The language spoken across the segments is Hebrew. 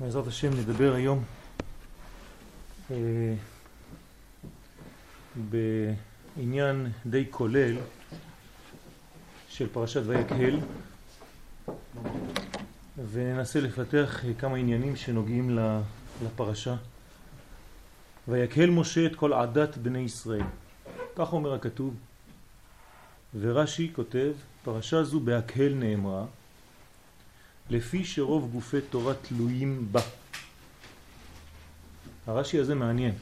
בעזרת השם נדבר היום אה, בעניין די כולל של פרשת ויקהל וננסה לפתח כמה עניינים שנוגעים לפרשה. ויקהל משה את כל עדת בני ישראל. כך אומר הכתוב. ורש"י כותב, פרשה זו בהקהל נאמרה, לפי שרוב גופי תורה תלויים בה. הרש"י הזה מעניין.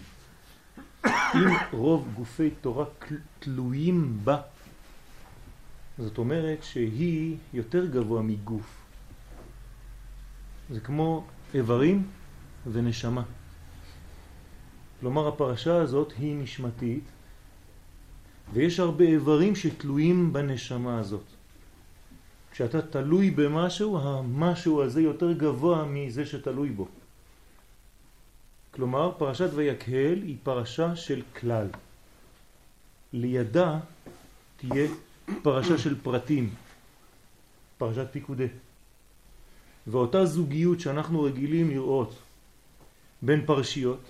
אם רוב גופי תורה תלויים בה, זאת אומרת שהיא יותר גבוה מגוף. זה כמו איברים ונשמה. כלומר הפרשה הזאת היא נשמתית ויש הרבה איברים שתלויים בנשמה הזאת. כשאתה תלוי במשהו, המשהו הזה יותר גבוה מזה שתלוי בו. כלומר, פרשת ויקהל היא פרשה של כלל. לידה תהיה פרשה של פרטים, פרשת פיקודי. ואותה זוגיות שאנחנו רגילים לראות בין פרשיות,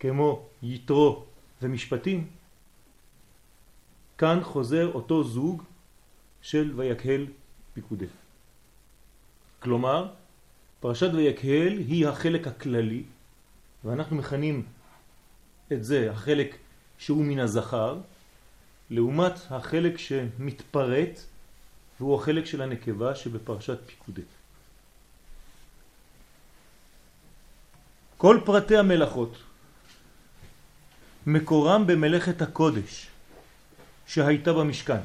כמו יתרו ומשפטים, כאן חוזר אותו זוג של ויקהל פיקודי. כלומר, פרשת ויקהל היא החלק הכללי, ואנחנו מכנים את זה החלק שהוא מן הזכר, לעומת החלק שמתפרט, והוא החלק של הנקבה שבפרשת פיקודי. כל פרטי המלאכות מקורם במלאכת הקודש שהייתה במשכן.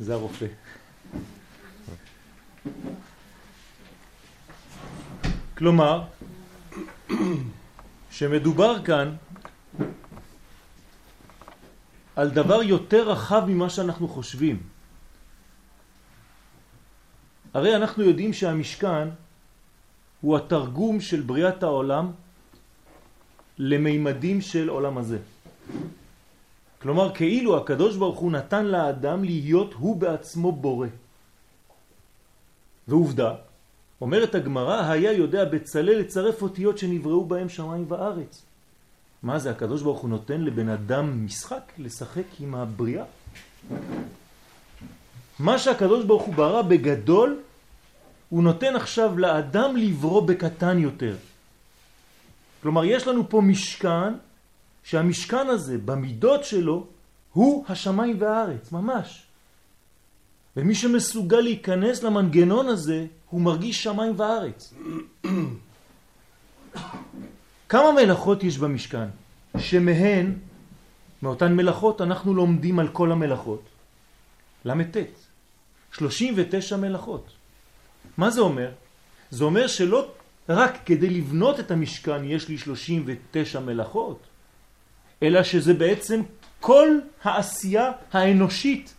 זה הרופא. כלומר, שמדובר כאן על דבר יותר רחב ממה שאנחנו חושבים. הרי אנחנו יודעים שהמשכן הוא התרגום של בריאת העולם למימדים של עולם הזה. כלומר, כאילו הקדוש ברוך הוא נתן לאדם להיות הוא בעצמו בורא. ועובדה, אומרת הגמרא, היה יודע בצלאל לצרף אותיות שנבראו בהם שמיים וארץ. מה זה, הקדוש ברוך הוא נותן לבן אדם משחק לשחק עם הבריאה? מה שהקדוש ברוך הוא ברא בגדול, הוא נותן עכשיו לאדם לברוא בקטן יותר. כלומר, יש לנו פה משכן שהמשכן הזה, במידות שלו, הוא השמיים והארץ, ממש. ומי שמסוגל להיכנס למנגנון הזה, הוא מרגיש שמיים וארץ. כמה מלאכות יש במשכן? שמהן, מאותן מלאכות, אנחנו לומדים על כל המלאכות. ל"ט. 39 מלאכות. מה זה אומר? זה אומר שלא רק כדי לבנות את המשכן יש לי 39 מלאכות, אלא שזה בעצם כל העשייה האנושית,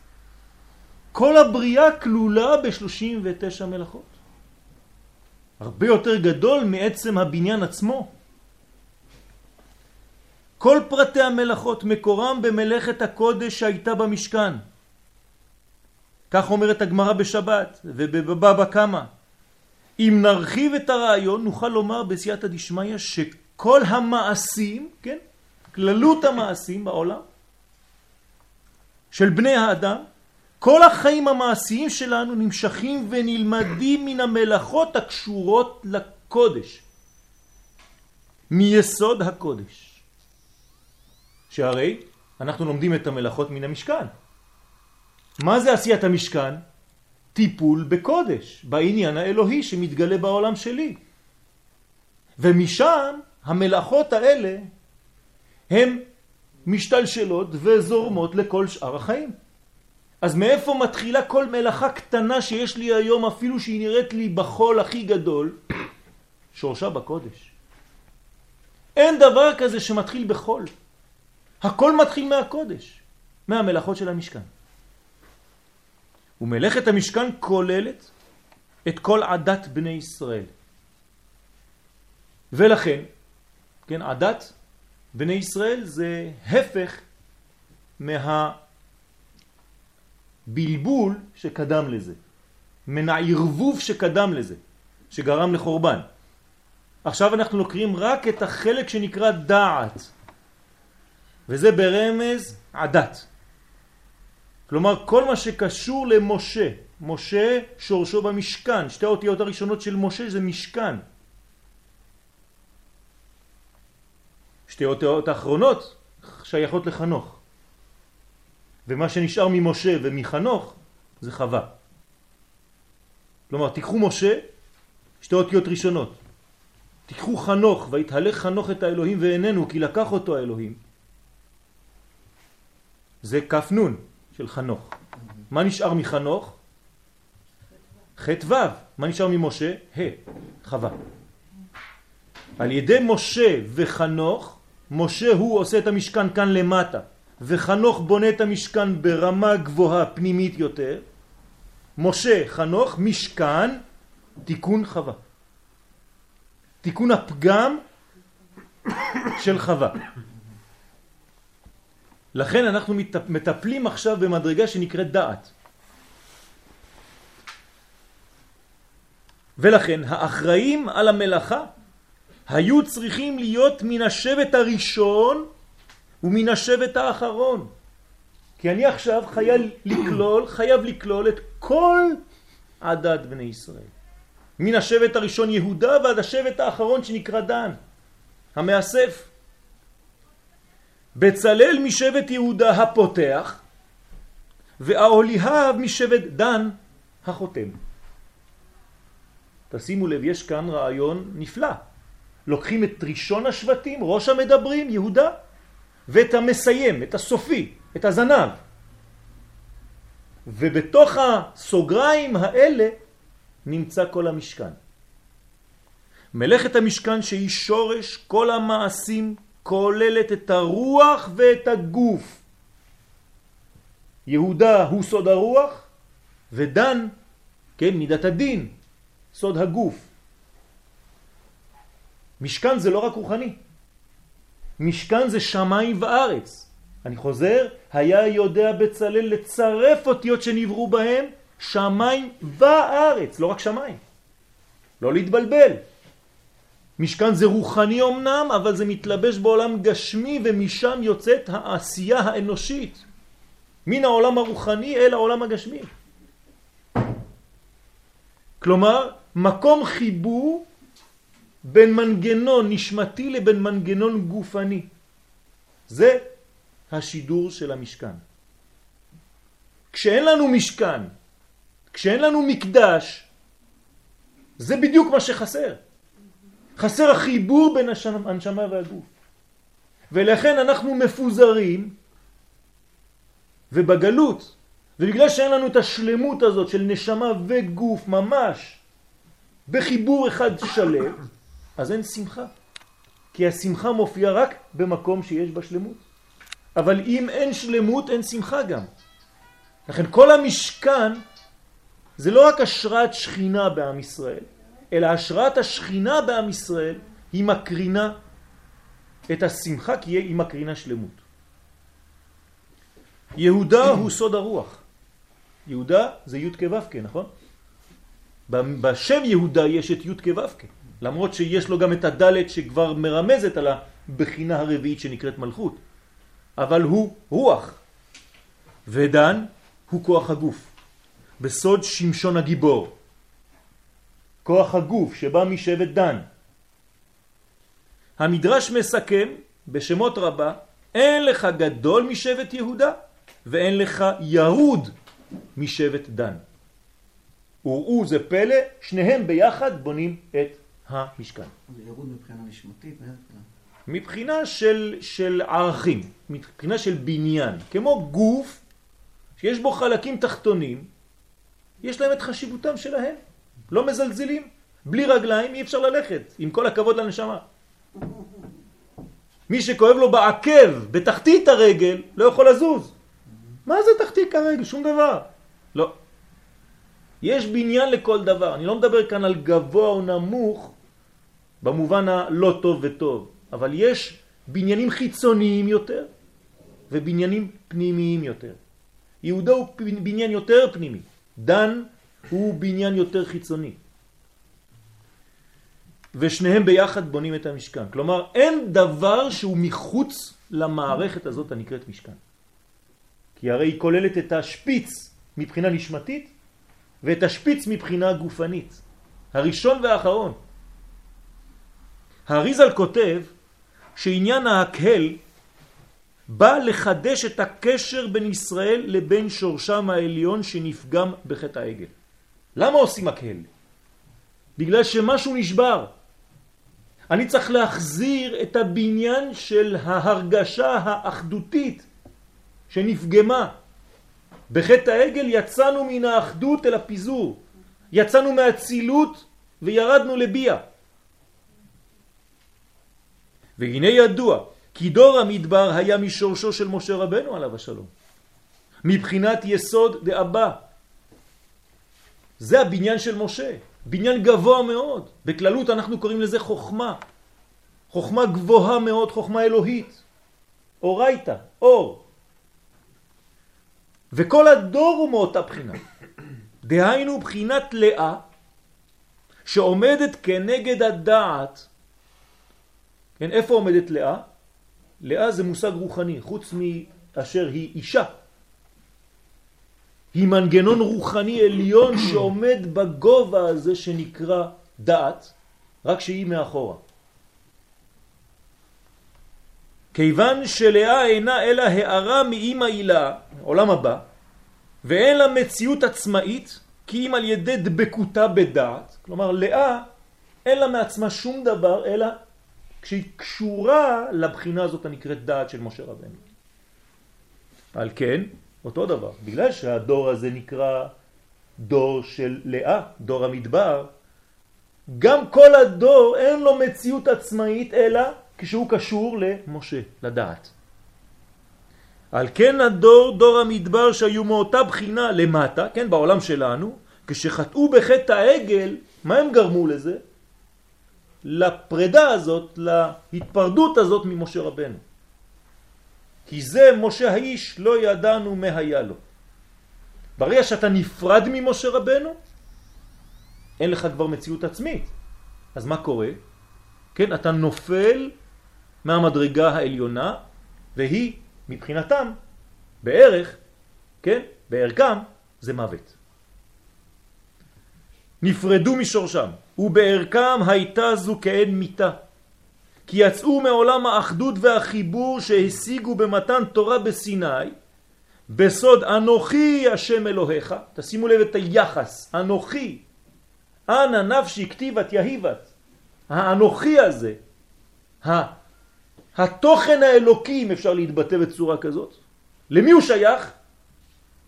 כל הבריאה כלולה ב-39 מלאכות. הרבה יותר גדול מעצם הבניין עצמו. כל פרטי המלאכות מקורם במלאכת הקודש שהייתה במשכן. כך אומרת הגמרא בשבת ובבבא קמא. אם נרחיב את הרעיון נוכל לומר בסייעתא דשמיא שכל המעשים, כן, כללות המעשים בעולם של בני האדם, כל החיים המעשיים שלנו נמשכים ונלמדים מן המלאכות הקשורות לקודש, מיסוד הקודש. שהרי אנחנו לומדים את המלאכות מן המשכן. מה זה עשיית המשכן? טיפול בקודש, בעניין האלוהי שמתגלה בעולם שלי. ומשם המלאכות האלה הן משתלשלות וזורמות לכל שאר החיים. אז מאיפה מתחילה כל מלאכה קטנה שיש לי היום אפילו שהיא נראית לי בחול הכי גדול? שורשה בקודש. אין דבר כזה שמתחיל בחול. הכל מתחיל מהקודש, מהמלאכות של המשכן. ומלאכת המשכן כוללת את כל עדת בני ישראל. ולכן, כן, עדת בני ישראל זה הפך מהבלבול שקדם לזה. מן הערבוב שקדם לזה, שגרם לחורבן. עכשיו אנחנו לוקחים רק את החלק שנקרא דעת, וזה ברמז עדת. כלומר, כל מה שקשור למשה, משה שורשו במשכן, שתי האותיות הראשונות של משה זה משכן. שתי האותיות האחרונות שייכות לחנוך. ומה שנשאר ממשה ומחנוך זה חווה. כלומר, תיקחו משה, שתי אותיות ראשונות. תיקחו חנוך, והתהלך חנוך את האלוהים ואיננו, כי לקח אותו האלוהים. זה כף נון של חנוך. מה נשאר מחנוך? חטא ו'. מה נשאר ממשה? ה', חווה. על ידי משה וחנוך, משה הוא עושה את המשכן כאן למטה, וחנוך בונה את המשכן ברמה גבוהה פנימית יותר. משה, חנוך, משכן, תיקון חווה. תיקון הפגם של חווה. לכן אנחנו מטפלים עכשיו במדרגה שנקראת דעת. ולכן האחראים על המלאכה היו צריכים להיות מן השבט הראשון ומן השבט האחרון. כי אני עכשיו חייב לקלול, חייב לקלול את כל עדת בני ישראל. מן השבט הראשון יהודה ועד השבט האחרון שנקרא דן, המאסף. בצלל משבט יהודה הפותח, ואהוליהב משבט דן החותם. תשימו לב, יש כאן רעיון נפלא. לוקחים את ראשון השבטים, ראש המדברים, יהודה, ואת המסיים, את הסופי, את הזנב. ובתוך הסוגריים האלה נמצא כל המשכן. מלאכת המשכן שהיא שורש כל המעשים כוללת את הרוח ואת הגוף. יהודה הוא סוד הרוח ודן, כן, מידת הדין, סוד הגוף. משכן זה לא רק רוחני, משכן זה שמיים וארץ. אני חוזר, היה יודע בצלל לצרף אותיות שנבראו בהם שמיים וארץ, לא רק שמיים. לא להתבלבל. משכן זה רוחני אמנם, אבל זה מתלבש בעולם גשמי ומשם יוצאת העשייה האנושית. מן העולם הרוחני אל העולם הגשמי. כלומר, מקום חיבור בין מנגנון נשמתי לבין מנגנון גופני. זה השידור של המשכן. כשאין לנו משכן, כשאין לנו מקדש, זה בדיוק מה שחסר. חסר החיבור בין הנשמה והגוף. ולכן אנחנו מפוזרים ובגלות, ובגלל שאין לנו את השלמות הזאת של נשמה וגוף ממש בחיבור אחד שלם, אז אין שמחה. כי השמחה מופיעה רק במקום שיש בה שלמות. אבל אם אין שלמות, אין שמחה גם. לכן כל המשכן זה לא רק השראת שכינה בעם ישראל, אלא השראת השכינה בעם ישראל היא מקרינה את השמחה כי היא מקרינה שלמות. יהודה הוא סוד הרוח. יהודה זה י' כו' נכון? בשם יהודה יש את י' כו' למרות שיש לו גם את הדלת שכבר מרמזת על הבחינה הרביעית שנקראת מלכות. אבל הוא רוח. ודן הוא כוח הגוף. בסוד שמשון הגיבור. כוח הגוף שבא משבט דן. המדרש מסכם בשמות רבה, אין לך גדול משבט יהודה ואין לך יהוד משבט דן. וראו זה פלא, שניהם ביחד בונים את המשכן. זה יהוד מבחינה נשמתית? מבחינה של, של ערכים, מבחינה של בניין, כמו גוף שיש בו חלקים תחתונים יש להם את חשיבותם שלהם, לא מזלזלים. בלי רגליים אי אפשר ללכת, עם כל הכבוד לנשמה. מי שכואב לו בעקב, בתחתית הרגל, לא יכול לזוז. מה זה תחתית הרגל? שום דבר. לא. יש בניין לכל דבר. אני לא מדבר כאן על גבוה או נמוך במובן הלא טוב וטוב, אבל יש בניינים חיצוניים יותר ובניינים פנימיים יותר. יהודה הוא בניין יותר פנימי. דן הוא בניין יותר חיצוני. ושניהם ביחד בונים את המשכן. כלומר, אין דבר שהוא מחוץ למערכת הזאת הנקראת משכן. כי הרי היא כוללת את השפיץ מבחינה נשמתית ואת השפיץ מבחינה גופנית. הראשון והאחרון. האריזל כותב שעניין ההקהל בא לחדש את הקשר בין ישראל לבין שורשם העליון שנפגם בחטא העגל. למה עושים הקהל? בגלל שמשהו נשבר. אני צריך להחזיר את הבניין של ההרגשה האחדותית שנפגמה. בחטא העגל יצאנו מן האחדות אל הפיזור. יצאנו מהצילות וירדנו לביאה. והנה ידוע כי דור המדבר היה משורשו של משה רבנו עליו השלום. מבחינת יסוד דאבא. זה הבניין של משה, בניין גבוה מאוד. בכללות אנחנו קוראים לזה חוכמה. חוכמה גבוהה מאוד, חוכמה אלוהית. אורייתא, אור. וכל הדור הוא מאותה בחינה. דהיינו בחינת לאה שעומדת כנגד הדעת. כן, איפה עומדת לאה? לאה זה מושג רוחני, חוץ מאשר היא אישה. היא מנגנון רוחני עליון שעומד בגובה הזה שנקרא דעת, רק שהיא מאחורה. כיוון שלאה אינה אלא הערה מאימא הילה, עולם הבא, ואין לה מציאות עצמאית, כי אם על ידי דבקותה בדעת, כלומר לאה אין לה מעצמה שום דבר, אלא כשהיא קשורה לבחינה הזאת הנקראת דעת של משה רבנו. על כן, אותו דבר, בגלל שהדור הזה נקרא דור של לאה, דור המדבר, גם כל הדור אין לו מציאות עצמאית אלא כשהוא קשור למשה, לדעת. על כן הדור, דור המדבר שהיו מאותה בחינה למטה, כן, בעולם שלנו, כשחטאו בחטא העגל, מה הם גרמו לזה? לפרידה הזאת, להתפרדות הזאת ממשה רבנו. כי זה משה האיש לא ידענו מה היה לו. ברגע שאתה נפרד ממשה רבנו, אין לך כבר מציאות עצמית. אז מה קורה? כן, אתה נופל מהמדרגה העליונה, והיא מבחינתם בערך, כן, בערכם, זה מוות. נפרדו משורשם, ובערכם הייתה זו כאין מיטה. כי יצאו מעולם האחדות והחיבור שהשיגו במתן תורה בסיני, בסוד אנוכי השם אלוהיך, תשימו לב את היחס, אנוכי, אנא נפשי כתיבת יהיבת, האנוכי הזה, התוכן האלוקי, אם אפשר להתבטא בצורה כזאת, למי הוא שייך?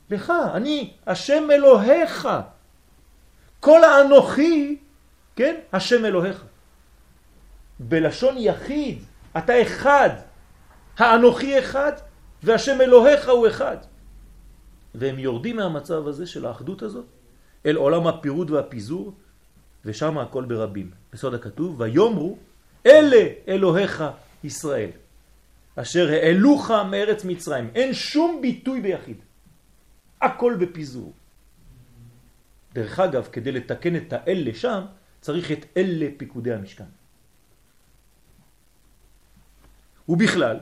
לך, אני השם אלוהיך. כל האנוכי, כן, השם אלוהיך. בלשון יחיד, אתה אחד, האנוכי אחד והשם אלוהיך הוא אחד. והם יורדים מהמצב הזה של האחדות הזאת אל עולם הפירוד והפיזור, ושם הכל ברבים. בסוד הכתוב, ויאמרו, אלה אלוהיך ישראל, אשר העלוך מארץ מצרים. אין שום ביטוי ביחיד, הכל בפיזור. דרך אגב, כדי לתקן את האלה שם, צריך את אלה פיקודי המשכן. ובכלל,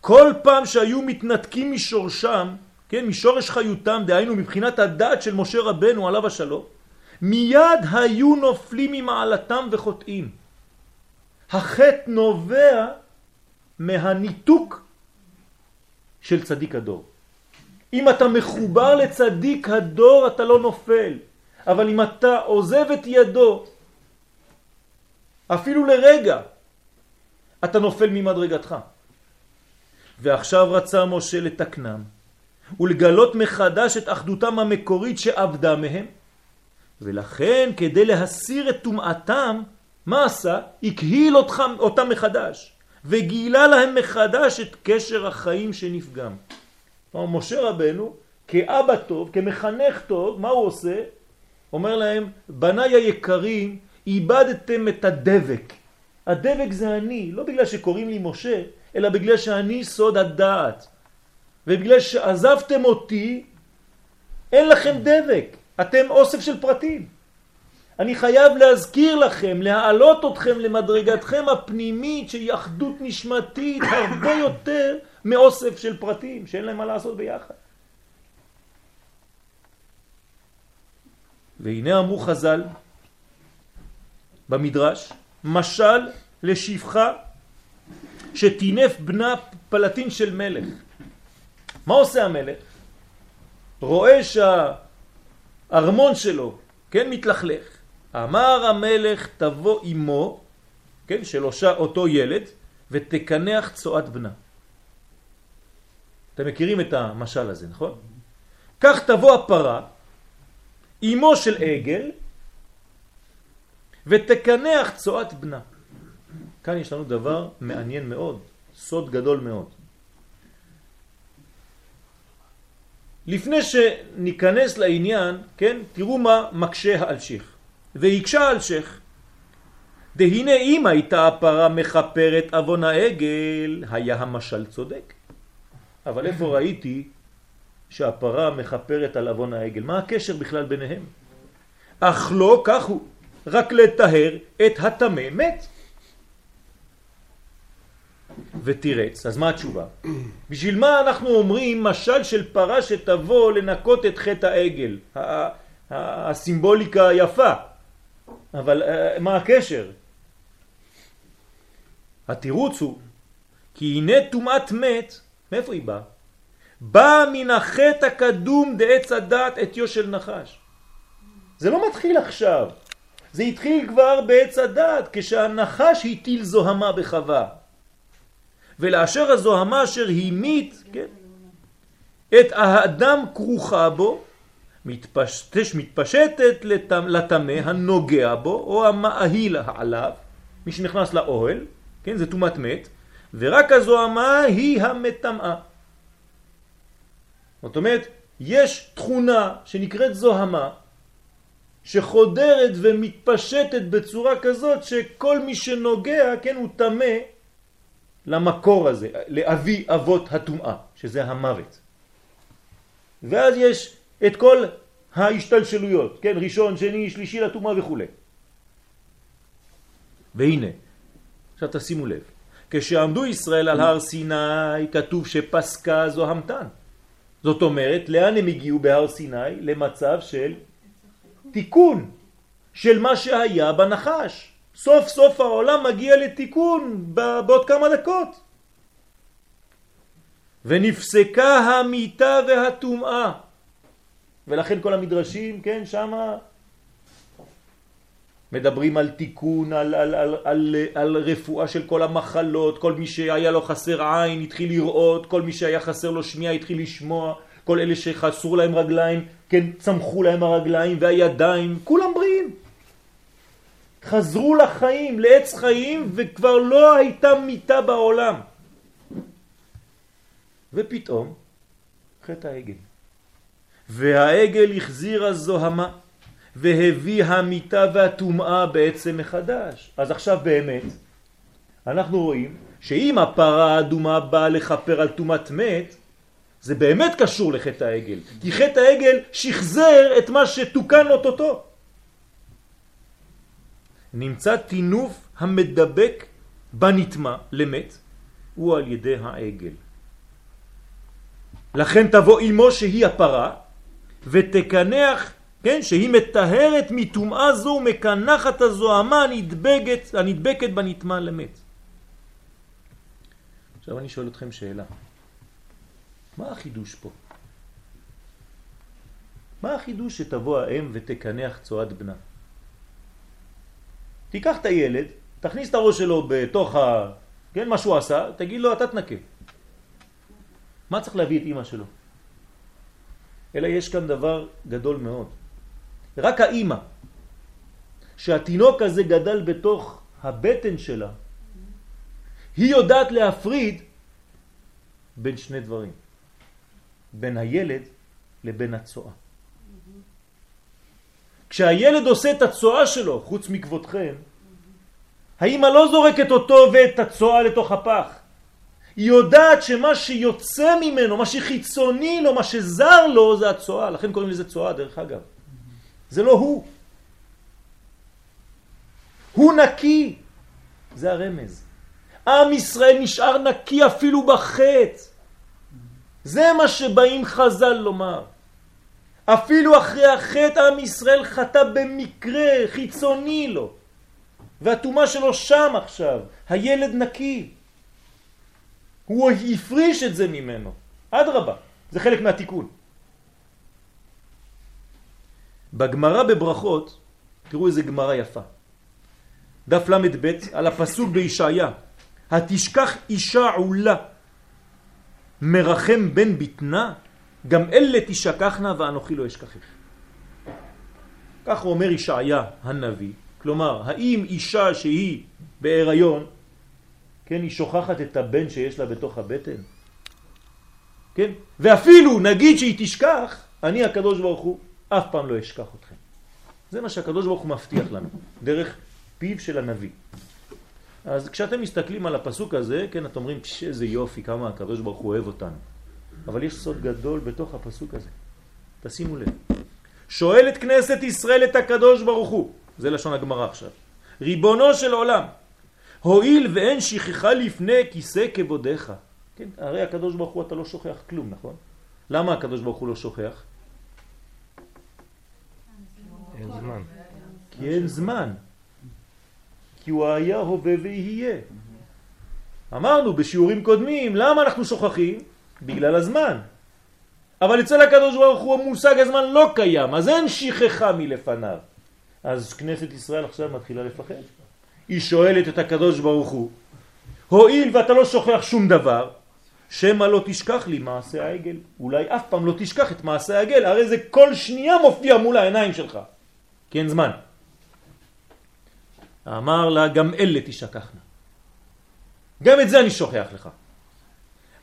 כל פעם שהיו מתנתקים משורשם, כן, משורש חיותם, דהיינו מבחינת הדעת של משה רבנו עליו השלום, מיד היו נופלים ממעלתם וחוטאים. החטא נובע מהניתוק של צדיק הדור. אם אתה מחובר לצדיק הדור אתה לא נופל, אבל אם אתה עוזב את ידו אפילו לרגע, אתה נופל ממדרגתך. ועכשיו רצה משה לתקנם ולגלות מחדש את אחדותם המקורית שעבדה מהם, ולכן כדי להסיר את טומאתם, מה עשה? הקהיל אותם, אותם מחדש, וגילה להם מחדש את קשר החיים שנפגם. כלומר, משה רבנו, כאבא טוב, כמחנך טוב, מה הוא עושה? אומר להם, בניי היקרים, איבדתם את הדבק. הדבק זה אני, לא בגלל שקוראים לי משה, אלא בגלל שאני סוד הדעת. ובגלל שעזבתם אותי, אין לכם דבק. אתם אוסף של פרטים. אני חייב להזכיר לכם, להעלות אתכם למדרגתכם הפנימית שהיא אחדות נשמתית הרבה יותר מאוסף של פרטים שאין להם מה לעשות ביחד. והנה אמרו חז"ל במדרש, משל לשפחה שטינף בנה פלטין של מלך. מה עושה המלך? רואה שהארמון שלו, כן, מתלכלך. אמר המלך תבוא אמו, כן, של אותו ילד, ותקנח צועת בנה. אתם מכירים את המשל הזה, נכון? כך תבוא הפרה, אמו של עגל, ותקנח צועת בנה. כאן יש לנו דבר מעניין מאוד, סוד גדול מאוד. לפני שניכנס לעניין, כן, תראו מה מקשה האלשיך. ויקשה אלשיך. דהנה אם הייתה הפרה מחפרת אבון העגל, היה המשל צודק. אבל איפה ראיתי שהפרה מחפרת על אבון העגל? מה הקשר בכלל ביניהם? אך לא כך הוא, רק לטהר את התמה מת. ותירץ. אז מה התשובה? בשביל מה אנחנו אומרים משל של פרה שתבוא לנקות את חטא העגל? הסימבוליקה יפה, אבל אה, מה הקשר? התירוץ הוא כי הנה טומאת מת, מאיפה היא באה? באה מן החטא הקדום דעץ הדת אתיו של נחש. זה לא מתחיל עכשיו, זה התחיל כבר בעץ הדת, כשהנחש הטיל זוהמה בחווה. ולאשר הזוהמה אשר המית, כן, את האדם כרוכה בו, מתפשטש, מתפשטת לטמא הנוגע בו, או המאהיל עליו, מי שנכנס לאוהל, כן, זה תומת מת, ורק הזוהמה היא המטמאה. זאת אומרת, יש תכונה שנקראת זוהמה, שחודרת ומתפשטת בצורה כזאת שכל מי שנוגע, כן, הוא תמה למקור הזה, לאבי אבות הטומאה, שזה המוות. ואז יש את כל ההשתלשלויות, כן, ראשון, שני, שלישי לטומאה וכו'. והנה, עכשיו תשימו לב, כשעמדו ישראל על הר סיני כתוב שפסקה זו המתן. זאת אומרת, לאן הם הגיעו בהר סיני? למצב של תיקון של מה שהיה בנחש. סוף סוף העולם מגיע לתיקון בעוד כמה דקות. ונפסקה המיטה והטומאה. ולכן כל המדרשים, כן, שמה מדברים על תיקון, על, על, על, על, על רפואה של כל המחלות, כל מי שהיה לו חסר עין התחיל לראות, כל מי שהיה חסר לו שמיעה התחיל לשמוע, כל אלה שחסרו להם רגליים, כן, צמחו להם הרגליים והידיים, כולם בריאים. חזרו לחיים, לעץ חיים, וכבר לא הייתה מיטה בעולם. ופתאום, חטא העגל. והעגל החזיר הזוהמה, והביא המיטה והטומאה בעצם מחדש. אז עכשיו באמת, אנחנו רואים שאם הפרה האדומה באה לחפר על טומאת מת, זה באמת קשור לחטא העגל. כי חטא העגל שחזר את מה שתוקן אוטוטו. נמצא תינוף המדבק בנטמע למת, הוא על ידי העגל. לכן תבוא אמו שהיא הפרה, ותקנח, כן, שהיא מטהרת מטומאה זו ומקנחת הזוהמה הנדבקת, הנדבקת בנטמע למת. עכשיו אני שואל אתכם שאלה. מה החידוש פה? מה החידוש שתבוא האם ותקנח צועד בנה? תיקח את הילד, תכניס את הראש שלו בתוך ה... כן, מה שהוא עשה, תגיד לו, אתה תנקה. מה צריך להביא את אמא שלו? אלא יש כאן דבר גדול מאוד. רק האמא, שהתינוק הזה גדל בתוך הבטן שלה, היא יודעת להפריד בין שני דברים. בין הילד לבין הצועה. כשהילד עושה את הצועה שלו, חוץ מכבודכם, האמא לא זורקת אותו ואת הצועה לתוך הפח. היא יודעת שמה שיוצא ממנו, מה שחיצוני לו, מה שזר לו, זה הצועה. לכן קוראים לזה צועה, דרך אגב. זה לא הוא. הוא נקי. זה הרמז. עם ישראל נשאר נקי אפילו בחטא. זה מה שבאים חז"ל לומר. אפילו אחרי החטא עם ישראל חטא במקרה חיצוני לו. והתומה שלו שם עכשיו. הילד נקי. הוא הפריש את זה ממנו. עד רבה. זה חלק מהתיקון. בגמרא בברכות, תראו איזה גמרא יפה. דף ל"ב על הפסוק בישעיה, התשכח אישה עולה מרחם בן ביטנה, גם אלה תשכחנה ואנוכי לא אשכחך. כך אומר ישעיה הנביא, כלומר, האם אישה שהיא בהיריון, כן, היא שוכחת את הבן שיש לה בתוך הבטן? כן? ואפילו נגיד שהיא תשכח, אני הקדוש ברוך הוא אף פעם לא אשכח אתכם. זה מה שהקדוש ברוך הוא מבטיח לנו, דרך פיו של הנביא. אז כשאתם מסתכלים על הפסוק הזה, כן, אתם אומרים, איזה יופי, כמה הקדוש ברוך הוא אוהב אותנו. אבל יש סוד גדול בתוך הפסוק הזה. תשימו לב. שואלת כנסת ישראל את הקדוש ברוך הוא, זה לשון הגמרא עכשיו, ריבונו של עולם, הואיל ואין שכחה לפני כיסא כבודיך. כן, הרי הקדוש ברוך הוא אתה לא שוכח כלום, נכון? למה הקדוש ברוך הוא לא שוכח? אין זמן. כי אין זמן. כי הוא היה, הווה ויהיה. אמרנו בשיעורים קודמים, למה אנחנו שוכחים? בגלל הזמן. אבל אצל הקדוש ברוך הוא המושג הזמן לא קיים, אז אין שכחה מלפניו. אז כנסת ישראל עכשיו מתחילה לפחד. היא שואלת את הקדוש ברוך הוא, הואיל ואתה לא שוכח שום דבר, שמא לא תשכח לי מעשה העגל. אולי אף פעם לא תשכח את מעשה העגל, הרי זה כל שנייה מופיע מול העיניים שלך. כי אין זמן. אמר לה, גם אלה תשכחנה. גם את זה אני שוכח לך.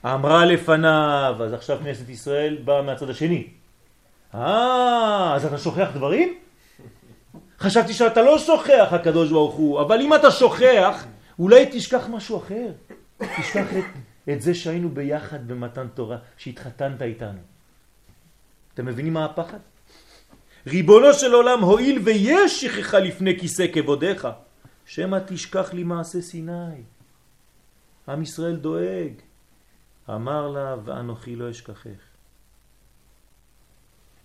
אמרה לפניו, אז עכשיו כנסת ישראל באה מהצד השני. אה, אז אתה שוכח דברים? חשבתי שאתה לא שוכח, הקדוש ברוך הוא, אבל אם אתה שוכח, אולי תשכח משהו אחר. תשכח את, את זה שהיינו ביחד במתן תורה, שהתחתנת איתנו. אתם מבינים מה הפחד? ריבונו של עולם, הואיל ויש שכחה לפני כיסא כבודיך, שמא תשכח לי מעשה סיני. עם ישראל דואג. אמר לה, ואנוכי לא אשכחך.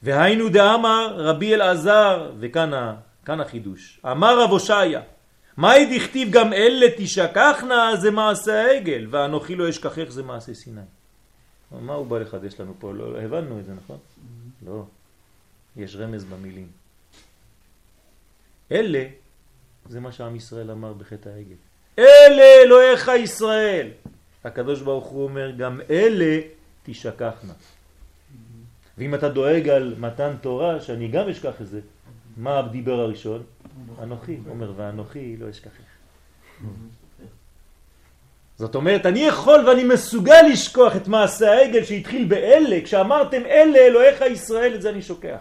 והיינו דאמר רבי אלעזר, וכאן כאן החידוש, אמר רב הושעיה, מהי דכתיב גם אלה תשכחנה זה מעשה העגל, ואנוכי לא אשכחך זה מעשה סיני. מה הוא בא לחדש לנו פה? לא, הבנו את זה, נכון? לא. יש רמז במילים. אלה, זה מה שעם ישראל אמר בחטא העגל. אלה אלוהיך ישראל. הקדוש ברוך הוא אומר, גם אלה תשכחנה. ואם אתה דואג על מתן תורה, שאני גם אשכח את זה, מה דיבר הראשון? אנוכי. אומר, ואנוכי לא אשכחך. זאת אומרת, אני יכול ואני מסוגל לשכוח את מעשה העגל שהתחיל באלה, כשאמרתם אלה אלוהיך ישראל, את זה אני שוכח.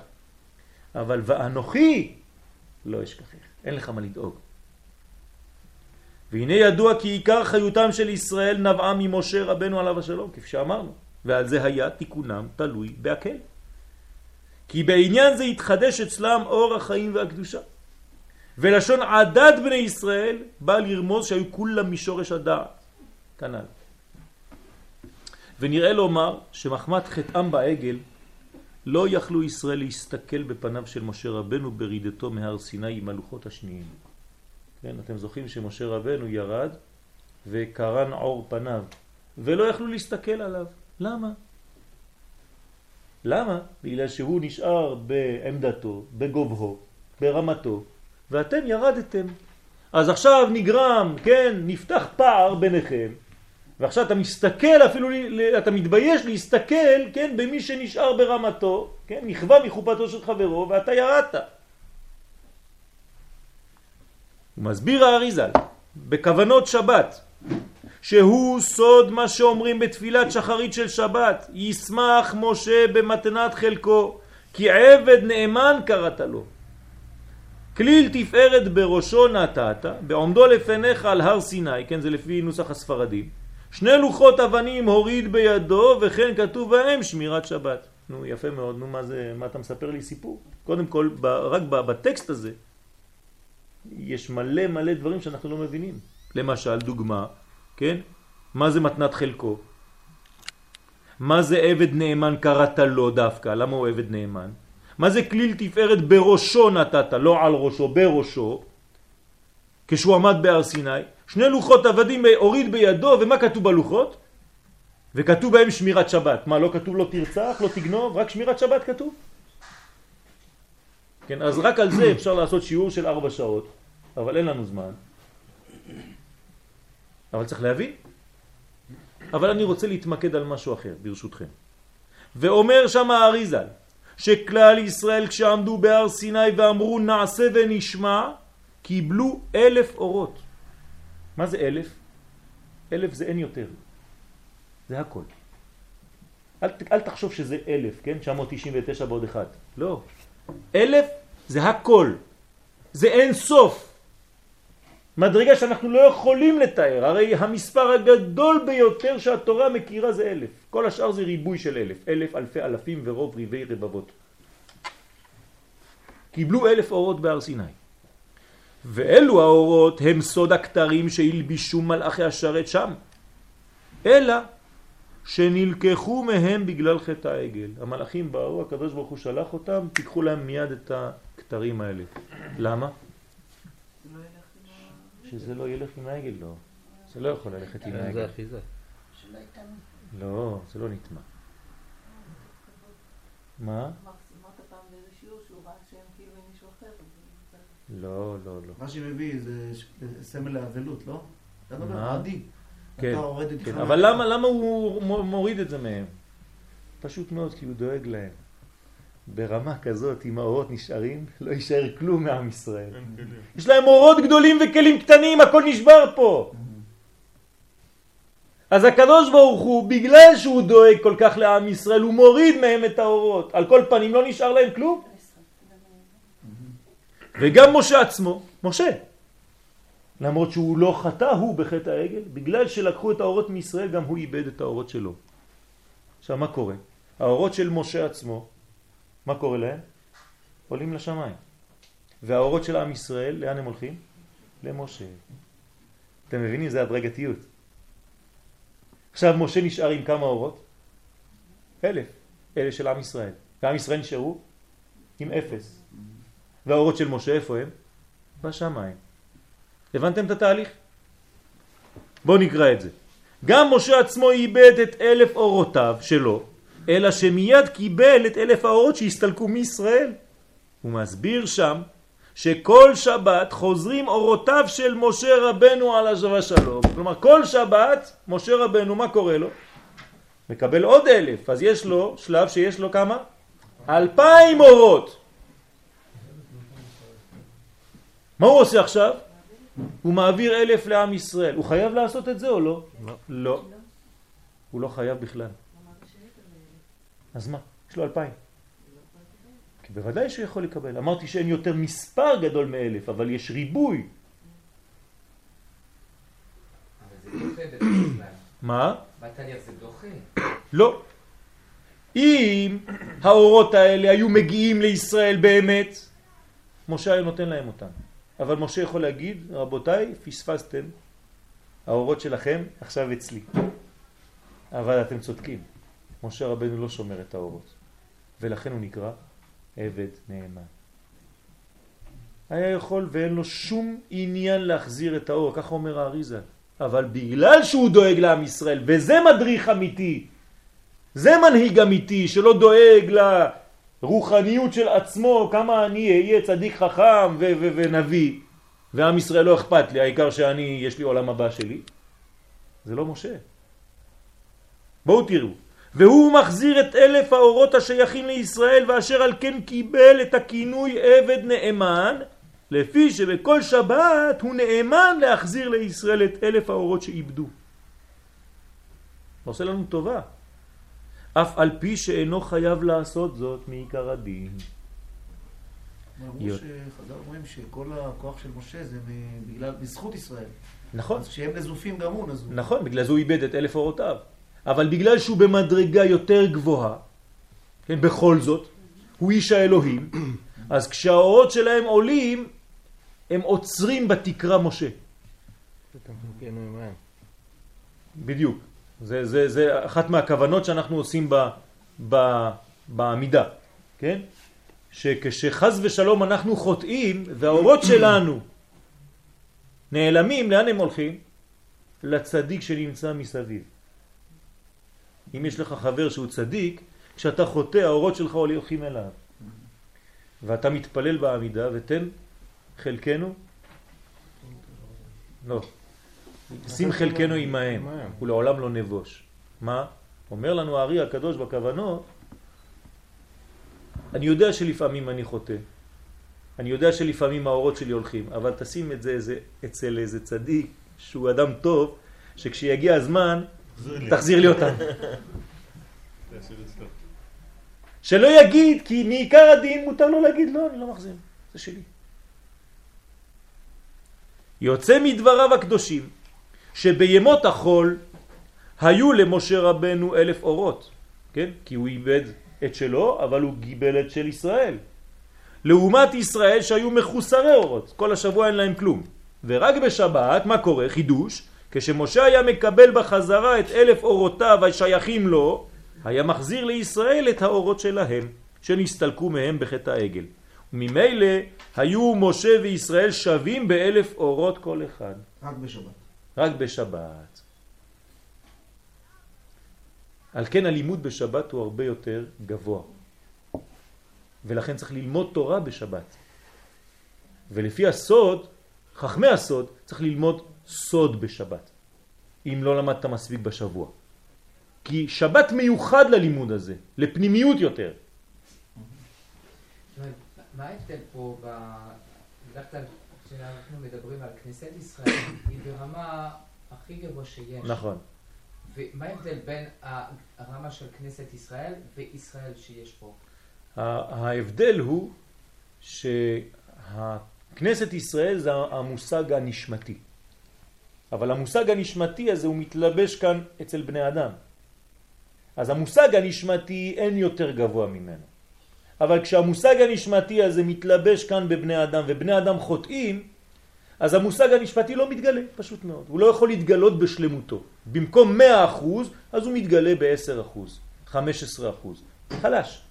אבל ואנוכי לא אשכחך, אין לך מה לדאוג. והנה ידוע כי עיקר חיותם של ישראל נבעה ממשה רבנו עליו השלום, כפי שאמרנו, ועל זה היה תיקונם תלוי בהקל. כי בעניין זה התחדש אצלם אור החיים והקדושה. ולשון עדת בני ישראל בא לרמוז שהיו כולם משורש הדעת. כנ"ל. ונראה לומר שמחמת חטאם בעגל לא יכלו ישראל להסתכל בפניו של משה רבנו ברידתו מהר סיני עם הלוחות השניים. כן, אתם זוכרים שמשה רבנו ירד וקרן עור פניו ולא יכלו להסתכל עליו. למה? למה? בגלל שהוא נשאר בעמדתו, בגובהו, ברמתו, ואתם ירדתם. אז עכשיו נגרם, כן, נפתח פער ביניכם, ועכשיו אתה מסתכל אפילו, אתה מתבייש להסתכל, כן, במי שנשאר ברמתו, כן, נכווה מחופתו של חברו, ואתה ירדת. הוא מסביר האריזל, בכוונות שבת, שהוא סוד מה שאומרים בתפילת שחרית של שבת, ישמח משה במתנת חלקו, כי עבד נאמן קראת לו. כליל תפארת בראשו נתת, בעומדו לפניך על הר סיני, כן זה לפי נוסח הספרדים, שני לוחות אבנים הוריד בידו וכן כתוב בהם שמירת שבת. נו, יפה מאוד, נו, מה זה, מה אתה מספר לי סיפור? קודם כל, ב, רק ב, בטקסט הזה, יש מלא מלא דברים שאנחנו לא מבינים. למשל, דוגמה, כן? מה זה מתנת חלקו? מה זה עבד נאמן קראת לו דווקא? למה הוא עבד נאמן? מה זה כליל תפארת בראשו נתת, לא על ראשו, בראשו, כשהוא עמד בהר סיני? שני לוחות עבדים הוריד בידו, ומה כתוב בלוחות? וכתוב בהם שמירת שבת. מה, לא כתוב לא תרצח, לא תגנוב, רק שמירת שבת כתוב? כן, אז רק על זה אפשר לעשות שיעור של ארבע שעות, אבל אין לנו זמן. אבל צריך להבין. אבל אני רוצה להתמקד על משהו אחר, ברשותכם. ואומר שם האריזל, שכלל ישראל כשעמדו בהר סיני ואמרו נעשה ונשמע, קיבלו אלף אורות. מה זה אלף? אלף זה אין יותר. זה הכל. אל, אל תחשוב שזה אלף, כן? 999 בעוד אחד. לא. אלף זה הכל. זה אין סוף. מדרגה שאנחנו לא יכולים לתאר. הרי המספר הגדול ביותר שהתורה מכירה זה אלף. כל השאר זה ריבוי של אלף. אלף, אלפי, אלפים ורוב ריבי רבבות. קיבלו אלף אורות בהר סיני. ואלו האורות הם סוד הכתרים שהלבישו מלאכי השרת שם. אלא שנלקחו מהם בגלל חטא העגל. המלאכים באו, הקדוש ברוך הוא שלח אותם, תיקחו להם מיד את הכתרים האלה. למה? שזה לא ילך עם העגל, לא. זה לא יכול ללכת עם העגל. זה אחיזה. לא, זה לא נטמע. מה? לא, לא, לא. מה שמביא זה סמל האבלות, לא? אתה מדבר? עדי. כן, כן. אבל למה, למה הוא מוריד את זה מהם? פשוט מאוד, כי הוא דואג להם. ברמה כזאת, אם האורות נשארים, לא יישאר כלום מעם ישראל. יש להם אורות גדולים וכלים קטנים, הכל נשבר פה. אז הקדוש ברוך הוא, בגלל שהוא דואג כל כך לעם ישראל, הוא מוריד מהם את האורות. על כל פנים לא נשאר להם כלום. וגם משה עצמו, משה, למרות שהוא לא חטא הוא בחטא העגל, בגלל שלקחו את האורות מישראל גם הוא איבד את האורות שלו. עכשיו מה קורה? האורות של משה עצמו, מה קורה להם? עולים לשמיים. והאורות של עם ישראל, לאן הם הולכים? למשה. אתם מבינים? זה הדרגתיות. עכשיו משה נשאר עם כמה אורות? אלף. אלה של עם ישראל. ועם ישראל נשארו עם אפס. והאורות של משה איפה הם? בשמיים. הבנתם את התהליך? בואו נקרא את זה. גם משה עצמו איבד את אלף אורותיו שלו, אלא שמיד קיבל את אלף האורות שהסתלקו מישראל. הוא מסביר שם שכל שבת חוזרים אורותיו של משה רבנו על השווה שלום. כלומר, כל שבת משה רבנו, מה קורה לו? מקבל עוד אלף, אז יש לו שלב שיש לו כמה? אלפיים אורות. מה הוא עושה עכשיו? הוא מעביר אלף לעם ישראל. הוא חייב לעשות את זה או לא? לא. לא. הוא לא חייב בכלל. אז מה? יש לו אלפיים. כי בוודאי שהוא יכול לקבל. אמרתי שאין יותר מספר גדול מאלף, אבל יש ריבוי. מה? בתניא זה דוחה. לא. אם האורות האלה היו מגיעים לישראל באמת, משה היה נותן להם אותם. אבל משה יכול להגיד, רבותיי, פספסתם, האורות שלכם עכשיו אצלי. אבל אתם צודקים, משה רבנו לא שומר את האורות, ולכן הוא נקרא עבד נאמן. היה יכול ואין לו שום עניין להחזיר את האור, ככה אומר האריזה. אבל בגלל שהוא דואג לעם ישראל, וזה מדריך אמיתי, זה מנהיג אמיתי שלא דואג לרוחניות של עצמו, כמה אני אהיה צדיק חכם ו- ו- ונביא, ועם ישראל לא אכפת לי, העיקר שאני, יש לי עולם הבא שלי. זה לא משה. בואו תראו. והוא מחזיר את אלף האורות השייכים לישראל, ואשר על כן קיבל את הכינוי עבד נאמן, לפי שבכל שבת הוא נאמן להחזיר לישראל את אלף האורות שאיבדו. עושה לנו טובה. אף על פי שאינו חייב לעשות זאת מעיקר הדין. אמרו. שחז"ל אומרים שכל הכוח של משה זה מ- בגלל, בזכות ישראל. נכון, אז כשהם נזופים גם הוא נזוף. נכון, בגלל זה הוא איבד את אלף אורותיו. אבל בגלל שהוא במדרגה יותר גבוהה, כן, בכל זאת, הוא איש האלוהים, אז כשהאורות שלהם עולים, הם עוצרים בתקרה משה. בדיוק. זה, זה, זה אחת מהכוונות שאנחנו עושים ב, ב, בעמידה, כן? שכשחז ושלום אנחנו חוטאים והאורות שלנו נעלמים, לאן הם הולכים? לצדיק שנמצא מסביב. אם יש לך חבר שהוא צדיק, כשאתה חוטא האורות שלך הולכים אליו. ואתה מתפלל בעמידה ותן חלקנו, לא, שים חלקנו עמהם, ולעולם לא נבוש. מה? אומר לנו הארי הקדוש בכוונות, אני יודע שלפעמים אני חוטא, אני יודע שלפעמים האורות שלי הולכים, אבל תשים את זה איזה, אצל איזה צדיק שהוא אדם טוב, שכשיגיע הזמן, תחזיר לי אותם. שלא יגיד, כי מעיקר הדין מותר לו להגיד, לא, אני לא מחזיר, זה שלי. יוצא מדבריו הקדושים, שבימות החול היו למשה רבנו אלף אורות, כן? כי הוא איבד את שלו, אבל הוא גיבל את של ישראל. לעומת ישראל שהיו מחוסרי אורות, כל השבוע אין להם כלום. ורק בשבת, מה קורה? חידוש, כשמשה היה מקבל בחזרה את אלף אורותיו השייכים לו, היה מחזיר לישראל את האורות שלהם, שנסתלקו מהם בחטא העגל. וממילא היו משה וישראל שווים באלף אורות כל אחד. רק בשבת. רק בשבת. על כן הלימוד בשבת הוא הרבה יותר גבוה. ולכן צריך ללמוד תורה בשבת. ולפי הסוד, חכמי הסוד, צריך ללמוד סוד בשבת. אם לא למדת מספיק בשבוע. כי שבת מיוחד ללימוד הזה, לפנימיות יותר. מה ההבדל פה, כלל כשאנחנו מדברים על כנסת ישראל, היא ברמה הכי גבוה שיש. נכון. ומה ההבדל בין הרמה של כנסת ישראל וישראל שיש פה? ההבדל הוא שהכנסת ישראל זה המושג הנשמתי. אבל המושג הנשמתי הזה הוא מתלבש כאן אצל בני אדם. אז המושג הנשמתי אין יותר גבוה ממנו. אבל כשהמושג הנשמתי הזה מתלבש כאן בבני אדם ובני אדם חוטאים, אז המושג הנשמתי לא מתגלה, פשוט מאוד. הוא לא יכול להתגלות בשלמותו. במקום 100%, אז הוא מתגלה ב-10%, 15%. חלש.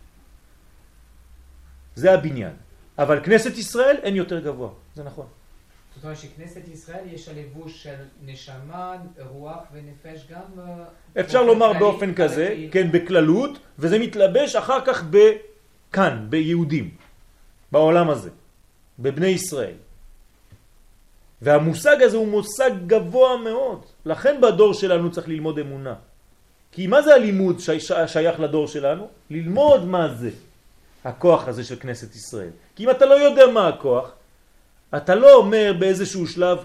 זה הבניין. אבל כנסת ישראל אין יותר גבוה, זה נכון. זאת אומרת שכנסת ישראל יש הלבוש של נשמה, רוח ונפש גם... אה, אפשר לומר באופן כזה, כן, בכללות, וזה מתלבש אחר כך בכאן, ביהודים, בעולם הזה, בבני ישראל. והמושג הזה הוא מושג גבוה מאוד. לכן בדור שלנו צריך ללמוד אמונה. כי מה זה הלימוד שייך לדור שלנו? ללמוד מה זה הכוח הזה של כנסת ישראל. כי אם אתה לא יודע מה הכוח, אתה לא אומר באיזשהו שלב,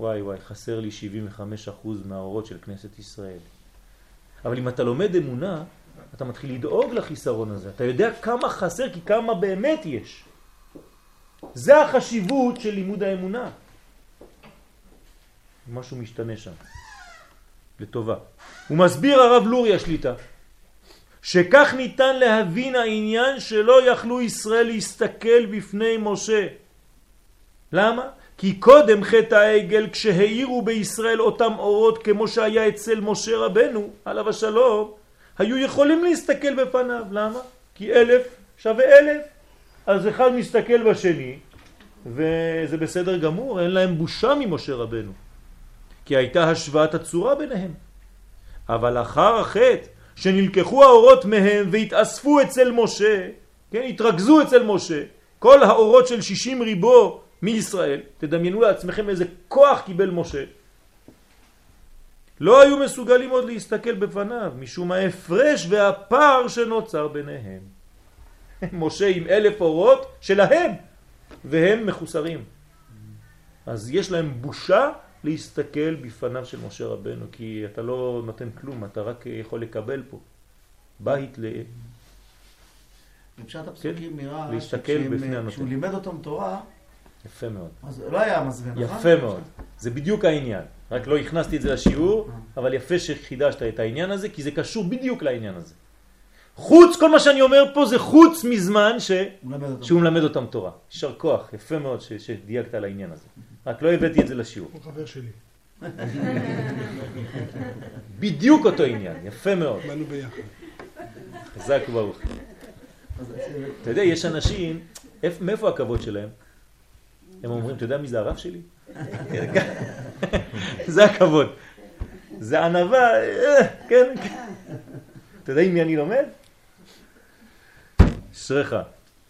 וואי וואי, חסר לי 75% מהאורות של כנסת ישראל. אבל אם אתה לומד אמונה, אתה מתחיל לדאוג לחיסרון הזה. אתה יודע כמה חסר, כי כמה באמת יש. זה החשיבות של לימוד האמונה. משהו משתנה שם, לטובה. הוא מסביר הרב לורי השליטה, שכך ניתן להבין העניין שלא יכלו ישראל להסתכל בפני משה. למה? כי קודם חטא העגל כשהאירו בישראל אותם אורות כמו שהיה אצל משה רבנו, עליו השלום, היו יכולים להסתכל בפניו. למה? כי אלף שווה אלף. אז אחד מסתכל בשני, וזה בסדר גמור, אין להם בושה ממשה רבנו. כי הייתה השוואת הצורה ביניהם. אבל אחר החטא, שנלקחו האורות מהם והתאספו אצל משה, כן, התרכזו אצל משה, כל האורות של שישים ריבו מישראל, תדמיינו לעצמכם איזה כוח קיבל משה, לא היו מסוגלים עוד להסתכל בפניו, משום ההפרש והפער שנוצר ביניהם. משה עם אלף אורות שלהם, והם מחוסרים. אז יש להם בושה להסתכל בפניו של משה רבנו, כי אתה לא נותן כלום, אתה רק יכול לקבל פה. בית ל... בפשט הפסוקים כן? נראה להסתכל בפני שכשהם- הנותן. כשהוא לימד אותם תורה, יפה מאוד. אז לא היה מזווה, נכון? יפה מאוד. זה בדיוק העניין. רק לא הכנסתי את זה לשיעור, אבל יפה שחידשת את העניין הזה, כי זה קשור בדיוק לעניין הזה. חוץ, כל מה שאני אומר פה זה חוץ מזמן ש... מלמד. שהוא מלמד אותם תורה. יישר כוח, יפה מאוד ש... שדייקת על העניין הזה. רק לא הבאתי את זה לשיעור. הוא חבר שלי, בדיוק אותו עניין, יפה מאוד. באנו ביחד. חזק וברוך. אתה יודע, יש אנשים, איפ- מאיפה הכבוד שלהם? הם אומרים, אתה יודע מי זה הרב שלי? זה הכבוד. זה ענווה, אה, כן. כן. אתה יודע עם מי אני לומד? אשריך,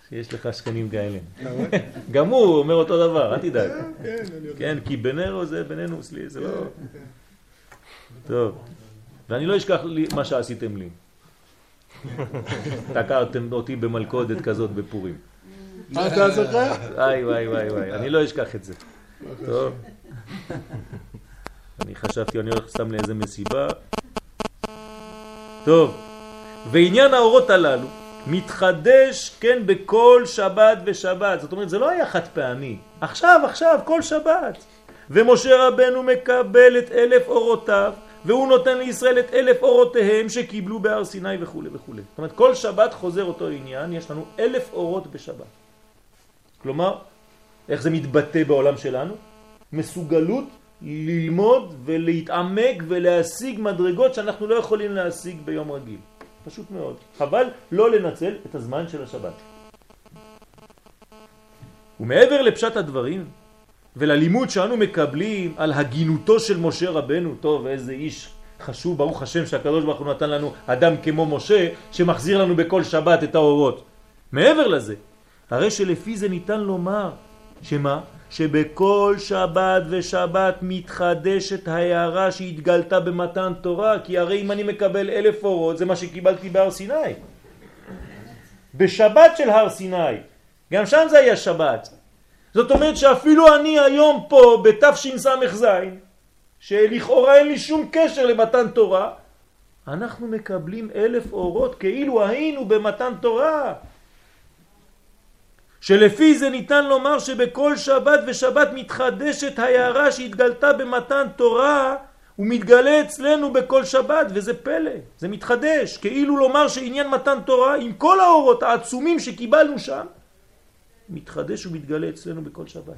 שיש לך שכנים כאלה. רואה? גם הוא אומר אותו דבר, אל תדאג. כן, אני יודע. כן, כי בינינו זה בינינו, זה לא... טוב. ואני לא אשכח לי מה שעשיתם לי. תקעתם אותי במלכודת כזאת בפורים. אה, אתה זוכר? וואי וואי וואי וואי, אני לא אשכח את זה. טוב. אני חשבתי, אני הולך סתם לאיזה מסיבה. טוב. ועניין האורות הללו מתחדש, כן, בכל שבת ושבת. זאת אומרת, זה לא היה חד פעמי. עכשיו, עכשיו, כל שבת. ומשה רבנו מקבל את אלף אורותיו, והוא נותן לישראל את אלף אורותיהם שקיבלו בהר סיני וכו' וכו'. זאת אומרת, כל שבת חוזר אותו עניין, יש לנו אלף אורות בשבת. כלומר, איך זה מתבטא בעולם שלנו? מסוגלות ללמוד ולהתעמק ולהשיג מדרגות שאנחנו לא יכולים להשיג ביום רגיל. פשוט מאוד. חבל לא לנצל את הזמן של השבת. ומעבר לפשט הדברים וללימוד שאנו מקבלים על הגינותו של משה רבנו, טוב איזה איש חשוב, ברוך השם שהקדוש ברוך הוא נתן לנו אדם כמו משה שמחזיר לנו בכל שבת את האורות. מעבר לזה, הרי שלפי זה ניתן לומר שמה? שבכל שבת ושבת מתחדשת ההערה שהתגלתה במתן תורה, כי הרי אם אני מקבל אלף אורות זה מה שקיבלתי בהר סיני. בשבת של הר סיני, גם שם זה היה שבת. זאת אומרת שאפילו אני היום פה בתשס"ז, שלכאורה אין לי שום קשר למתן תורה, אנחנו מקבלים אלף אורות כאילו היינו במתן תורה. שלפי זה ניתן לומר שבכל שבת ושבת מתחדשת ההערה שהתגלתה במתן תורה ומתגלה אצלנו בכל שבת וזה פלא, זה מתחדש, כאילו לומר שעניין מתן תורה עם כל האורות העצומים שקיבלנו שם מתחדש ומתגלה אצלנו בכל שבת.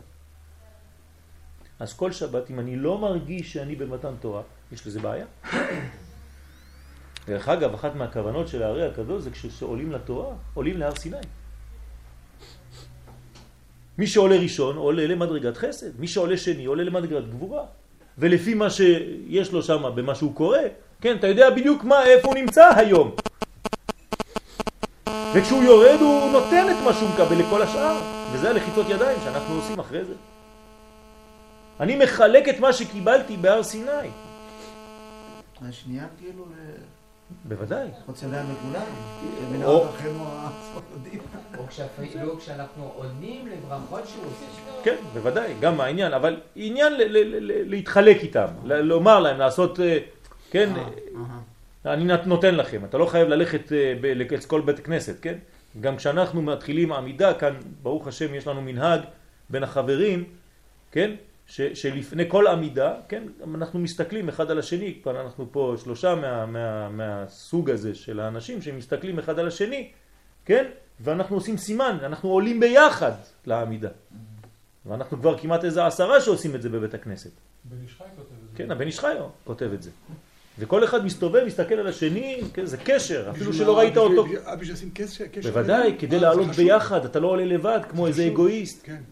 אז כל שבת אם אני לא מרגיש שאני במתן תורה, יש לזה בעיה. דרך אגב, אחת מהכוונות של הארי הקדוש זה כשעולים לתורה, עולים להר סיני. מי שעולה ראשון עולה למדרגת חסד, מי שעולה שני עולה למדרגת גבורה. ולפי מה שיש לו שם, במה שהוא קורא, כן, אתה יודע בדיוק מה, איפה הוא נמצא היום. וכשהוא יורד הוא נותן את מה שהוא מקבל לכל השאר, וזה הלחיצות ידיים שאנחנו עושים אחרי זה. אני מחלק את מה שקיבלתי בהר סיני. השנייה כאילו, בוודאי. חוץ ידיים לכולם. מן או- הספרדים. כשאנחנו עונים לברכות שהוא עושה. כן, בוודאי, גם העניין, אבל עניין ל- ל- ל- להתחלק איתם, ל- לומר להם, לעשות, אה, כן, אה. אני נותן לכם, אתה לא חייב ללכת אה, ב- לכל בית כנסת, כן? גם כשאנחנו מתחילים עמידה, כאן ברוך השם יש לנו מנהג בין החברים, כן? ש, שלפני כל עמידה, כן? אנחנו מסתכלים אחד על השני, כבר אנחנו פה שלושה מה, מה, מהסוג הזה של האנשים שמסתכלים אחד על השני, כן? ואנחנו עושים סימן, אנחנו עולים ביחד לעמידה. ואנחנו כבר כמעט איזה עשרה שעושים את זה בבית הכנסת. בן איש חי כותב את זה. כן, הבן איש חיו כותב את זה. וכל אחד מסתובב, מסתכל על השני, כן, זה קשר, אפילו שלא? ראית אותו. אה, בשביל לשים קשר? בוודאי? כדי אה, לעלות. ביחד, אתה לא עולה לבד כמו זה איזה. אגואיסט. כן.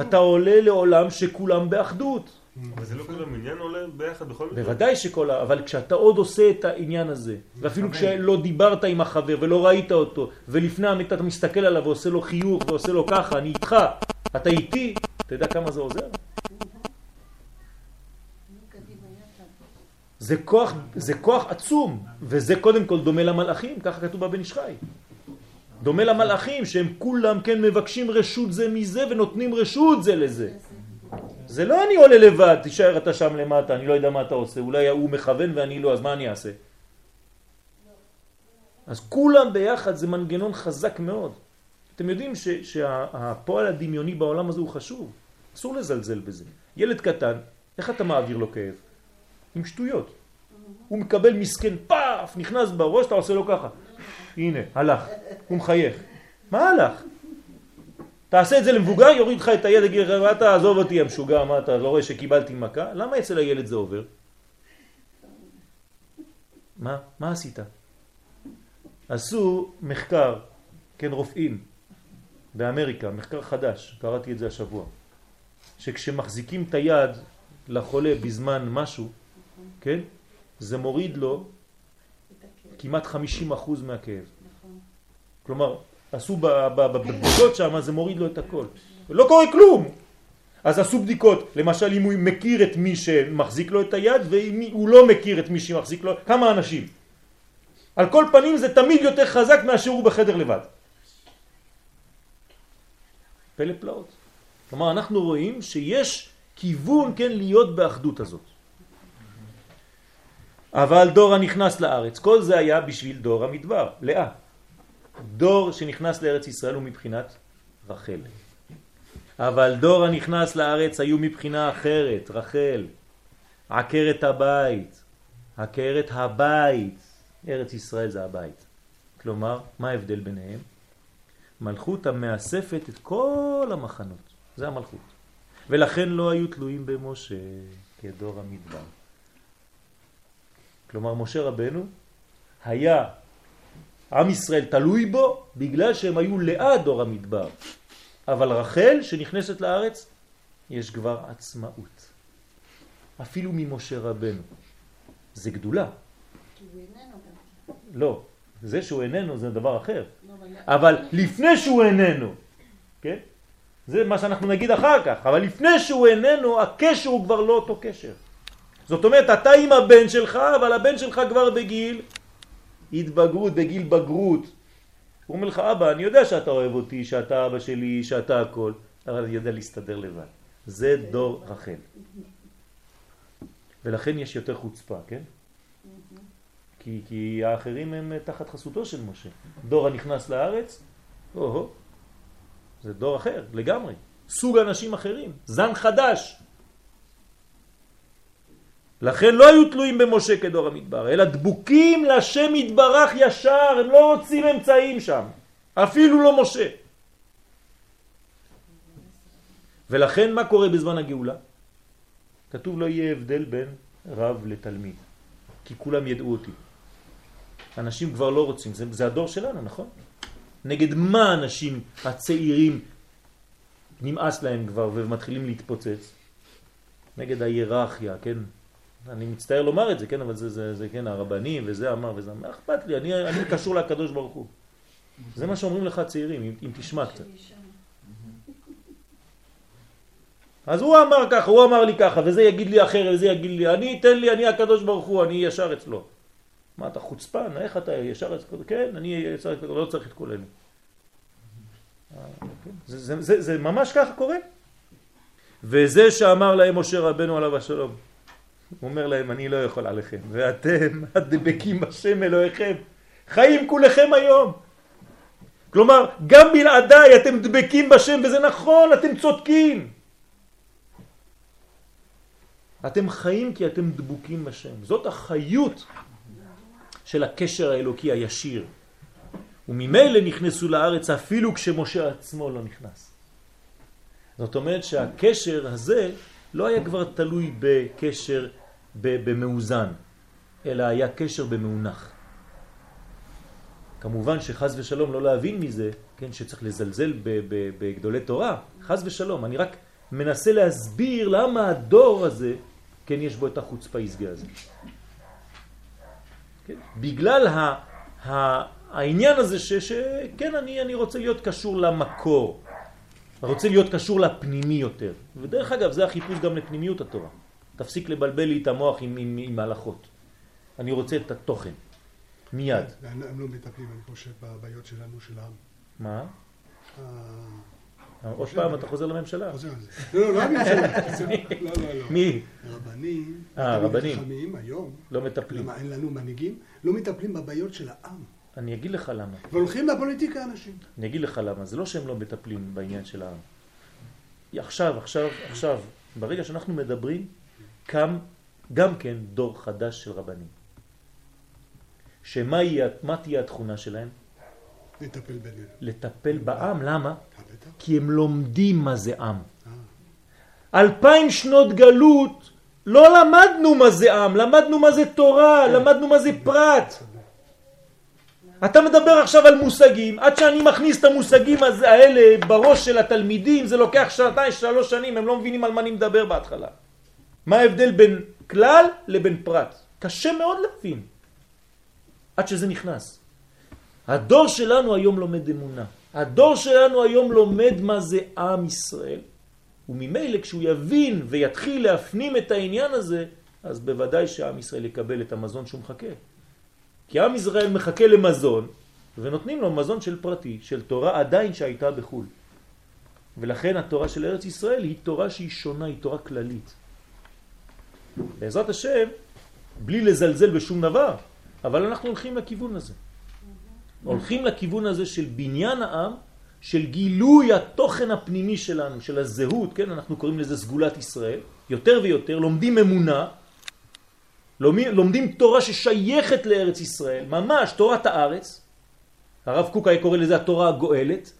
אתה עולה לעולם שכולם באחדות. אבל זה לא כל המניין עולה ביחד בכל מקרה? בוודאי שכל ה... אבל כשאתה עוד עושה את העניין הזה, ואפילו כשלא דיברת עם החבר ולא ראית אותו, ולפני המיטה אתה מסתכל עליו ועושה לו חיוך ועושה לו ככה, אני איתך, אתה איתי, אתה יודע כמה זה עוזר? זה כוח, זה כוח עצום, וזה קודם כל דומה למלאכים, ככה כתוב בבן איש חי. דומה למלאכים שהם כולם כן מבקשים רשות זה מזה ונותנים רשות זה לזה. זה לא אני עולה לבד, תישאר אתה שם למטה, אני לא יודע מה אתה עושה, אולי הוא מכוון ואני לא, אז מה אני אעשה? אז כולם ביחד זה מנגנון חזק מאוד. אתם יודעים ש, שהפועל הדמיוני בעולם הזה הוא חשוב, אסור לזלזל בזה. ילד קטן, איך אתה מעביר לו כאב? עם שטויות. הוא מקבל מסכן, פאף, נכנס בראש, אתה עושה לו ככה. הנה, הלך. הוא מחייך. מה הלך? תעשה את זה למבוגר, יוריד לך את הילד, יגיד לך, מה אתה, עזוב אותי המשוגע, מה אתה לא רואה שקיבלתי מכה? למה אצל הילד זה עובר? מה? מה עשית? עשו מחקר, כן, רופאים, באמריקה, מחקר חדש, קראתי את זה השבוע, שכשמחזיקים את היד לחולה בזמן משהו, כן, זה מוריד לו כמעט 50% מהכאב. כלומר, עשו בבדיקות שם, זה מוריד לו את הכל. לא קורה כלום. אז עשו בדיקות, למשל אם הוא מכיר את מי שמחזיק לו את היד ואם הוא לא מכיר את מי שמחזיק לו, כמה אנשים. על כל פנים זה תמיד יותר חזק מאשר הוא בחדר לבד. פלא פלאות. כלומר אנחנו רואים שיש כיוון כן להיות באחדות הזאת. אבל דור הנכנס לארץ, כל זה היה בשביל דור המדבר, לאה. דור שנכנס לארץ ישראל הוא מבחינת רחל. אבל דור הנכנס לארץ היו מבחינה אחרת, רחל. עקרת הבית, עקרת הבית, ארץ ישראל זה הבית. כלומר, מה ההבדל ביניהם? מלכות המאספת את כל המחנות, זה המלכות. ולכן לא היו תלויים במשה כדור המדבר. כלומר, משה רבנו היה עם ישראל תלוי בו בגלל שהם היו ליד דור המדבר. אבל רחל שנכנסת לארץ יש כבר עצמאות. אפילו ממשה רבנו. זה גדולה. לא, זה שהוא איננו זה דבר אחר. אבל לפני שהוא איננו, כן? זה מה שאנחנו נגיד אחר כך, אבל לפני שהוא איננו, הקשר הוא כבר לא אותו קשר. זאת אומרת, אתה עם הבן שלך, אבל הבן שלך כבר בגיל התבגרות, בגיל בגרות. הוא אומר לך, אבא, אני יודע שאתה אוהב אותי, שאתה אבא שלי, שאתה הכל, אבל אני יודע להסתדר לבד. זה דור רחל. ולכן יש יותר חוצפה, כן? כי, כי האחרים הם תחת חסותו של משה. דור הנכנס לארץ, או-הו, זה דור אחר לגמרי. סוג אנשים אחרים, זן חדש. לכן לא היו תלויים במשה כדור המדבר, אלא דבוקים לשם יתברך ישר, הם לא רוצים אמצעים שם, אפילו לא משה. ולכן מה קורה בזמן הגאולה? כתוב לא יהיה הבדל בין רב לתלמיד, כי כולם ידעו אותי. אנשים כבר לא רוצים, זה, זה הדור שלנו, נכון? נגד מה אנשים הצעירים נמאס להם כבר ומתחילים להתפוצץ? נגד ההיררכיה, כן? אני מצטער לומר את זה, כן, אבל זה, זה, זה כן, הרבנים וזה אמר וזה, מה אכפת לי, אני, אני קשור לקדוש ברוך הוא. זה מה שאומרים לך צעירים, אם, אם תשמע קצת. אז הוא אמר ככה, הוא אמר לי ככה, וזה יגיד לי אחר, וזה יגיד לי, אני, תן לי, אני הקדוש ברוך הוא, אני ישר אצלו. מה, אתה חוצפן? איך אתה ישר אצלו? כן, אני ישר אצלו, לא צריך את כל אלה. זה, זה, זה, זה ממש ככה קורה. וזה שאמר להם משה רבנו עליו השלום. הוא אומר להם, אני לא יכול עליכם, ואתם הדבקים בשם אלוהיכם, חיים כולכם היום. כלומר, גם בלעדיי אתם דבקים בשם, וזה נכון, אתם צודקים. אתם חיים כי אתם דבוקים בשם. זאת החיות של הקשר האלוקי הישיר. וממילא נכנסו לארץ אפילו כשמשה עצמו לא נכנס. זאת אומרת שהקשר הזה לא היה כבר תלוי בקשר במאוזן, אלא היה קשר במאונח. כמובן שחז ושלום לא להבין מזה, כן, שצריך לזלזל בגדולי תורה, חז ושלום, אני רק מנסה להסביר למה הדור הזה, כן, יש בו את החוצפה יסגה הזה. כן? בגלל ה, ה, העניין הזה ש, שכן, אני, אני רוצה להיות קשור למקור, רוצה להיות קשור לפנימי יותר. ודרך אגב, זה החיפוש גם לפנימיות התורה. תפסיק לבלבל לי את המוח עם, עם, עם הלכות. אני רוצה את התוכן, מיד. הם לא מטפלים, אני חושב, בבעיות שלנו, של העם. מה? עוד פעם אתה חוזר לממשלה. חוזר על זה. לא, לא, לא. לא, לא, לא. מי? רבנים. אה, רבנים. חכמים היום. לא מטפלים. למה אין לנו מנהיגים? לא מטפלים בבעיות של העם. אני אגיד לך למה. והולכים לפוליטיקה אנשים. אני אגיד לך למה. זה לא שהם לא מטפלים בעניין של העם. עכשיו, עכשיו, עכשיו, ברגע שאנחנו מדברים, קם גם כן דור חדש של רבנים. שמה יהיה, מה תהיה התכונה שלהם? נטפל בינינו. לטפל בעם, למה? אה, בטח. כי הם לומדים מה זה עם. אלפיים שנות גלות לא למדנו מה זה עם, למדנו מה זה תורה, למדנו מה זה פרט. אתה מדבר עכשיו על מושגים, עד שאני מכניס את המושגים האלה בראש של התלמידים, זה לוקח שנתיים, שלוש שנים, הם לא מבינים על מה אני מדבר בהתחלה. מה ההבדל בין כלל לבין פרט? קשה מאוד להבין, עד שזה נכנס. הדור שלנו היום לומד אמונה. הדור שלנו היום לומד מה זה עם ישראל, וממילא כשהוא יבין ויתחיל להפנים את העניין הזה, אז בוודאי שעם ישראל יקבל את המזון שהוא מחכה. כי עם ישראל מחכה למזון, ונותנים לו מזון של פרטי, של תורה עדיין שהייתה בחו"ל. ולכן התורה של ארץ ישראל היא תורה שהיא שונה, היא תורה כללית. בעזרת השם, בלי לזלזל בשום דבר, אבל אנחנו הולכים לכיוון הזה. הולכים לכיוון הזה של בניין העם, של גילוי התוכן הפנימי שלנו, של הזהות, כן, אנחנו קוראים לזה סגולת ישראל, יותר ויותר, לומדים אמונה, לומדים, תורה ששייכת לארץ ישראל, ממש תורת הארץ, הרב קוק היה קורא לזה התורה הגואלת,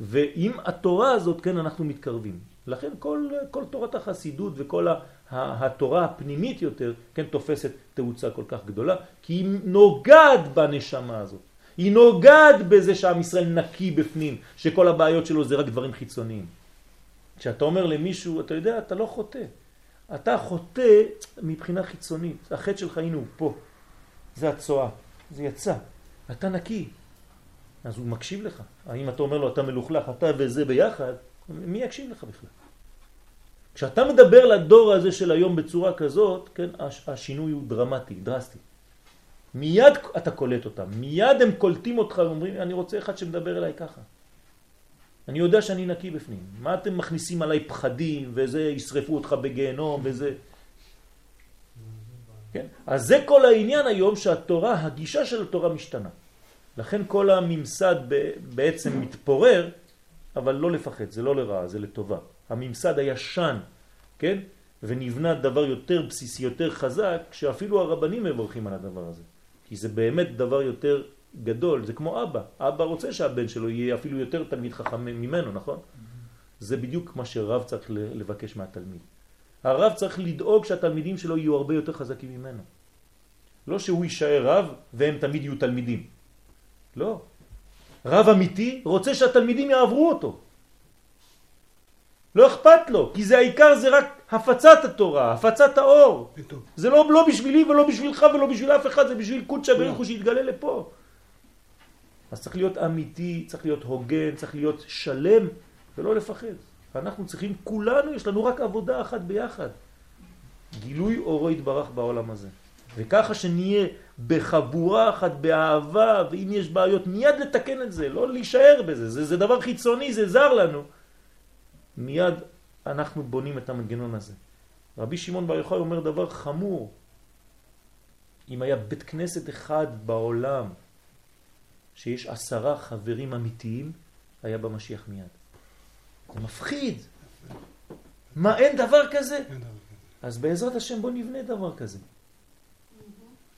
ועם התורה הזאת, כן, אנחנו מתקרבים. לכן כל, כל תורת החסידות וכל התורה הפנימית יותר, כן, תופסת תאוצה כל כך גדולה, כי היא נוגעת בנשמה הזאת. היא נוגעת בזה שעם ישראל נקי בפנים, שכל הבעיות שלו זה רק דברים חיצוניים. כשאתה אומר למישהו, אתה יודע, אתה לא חוטא. אתה חוטא מבחינה חיצונית. החטא שלך, הנה הוא פה. זה הצועה, זה יצא. אתה נקי. אז הוא מקשיב לך. האם אתה אומר לו, אתה מלוכלך, אתה וזה ביחד, מי יקשיב לך בכלל? כשאתה מדבר לדור הזה של היום בצורה כזאת, כן, הש- השינוי הוא דרמטי, דרסטי. מיד אתה קולט אותם, מיד הם קולטים אותך ואומרים, אני רוצה אחד שמדבר אליי ככה. אני יודע שאני נקי בפנים. מה אתם מכניסים עליי פחדים, וזה ישרפו אותך בגיהנום, וזה... כן? אז זה כל העניין היום שהתורה, הגישה של התורה משתנה. לכן כל הממסד בעצם מתפורר, אבל לא לפחד, זה לא לרעה, זה לטובה. הממסד הישן, כן? ונבנה דבר יותר בסיסי, יותר חזק, שאפילו הרבנים מברכים על הדבר הזה. כי זה באמת דבר יותר גדול, זה כמו אבא. אבא רוצה שהבן שלו יהיה אפילו יותר תלמיד חכם ממנו, נכון? זה בדיוק מה שרב צריך לבקש מהתלמיד. הרב צריך לדאוג שהתלמידים שלו יהיו הרבה יותר חזקים ממנו. לא שהוא יישאר רב והם תמיד יהיו תלמידים. לא. רב אמיתי רוצה שהתלמידים יעברו אותו. לא אכפת לו, כי זה העיקר זה רק הפצת התורה, הפצת האור. זה לא, לא בשבילי ולא בשבילך ולא בשביל אף אחד, זה בשביל קודשא הוא שיתגלה לפה. אז צריך להיות אמיתי, צריך להיות הוגן, צריך להיות שלם ולא לפחד. אנחנו צריכים, כולנו, יש לנו רק עבודה אחת ביחד. גילוי אורו יתברך בעולם הזה. וככה שנהיה בחבורה אחת, באהבה, ואם יש בעיות, מיד לתקן את זה, לא להישאר בזה. זה, זה דבר חיצוני, זה זר לנו. מיד אנחנו בונים את המנגנון הזה. רבי שמעון בר יוחאי אומר דבר חמור. אם היה בית כנסת אחד בעולם שיש עשרה חברים אמיתיים, היה במשיח מיד. זה מפחיד. מה, אין דבר כזה? אין דבר כזה. אז בעזרת השם בוא נבנה דבר כזה.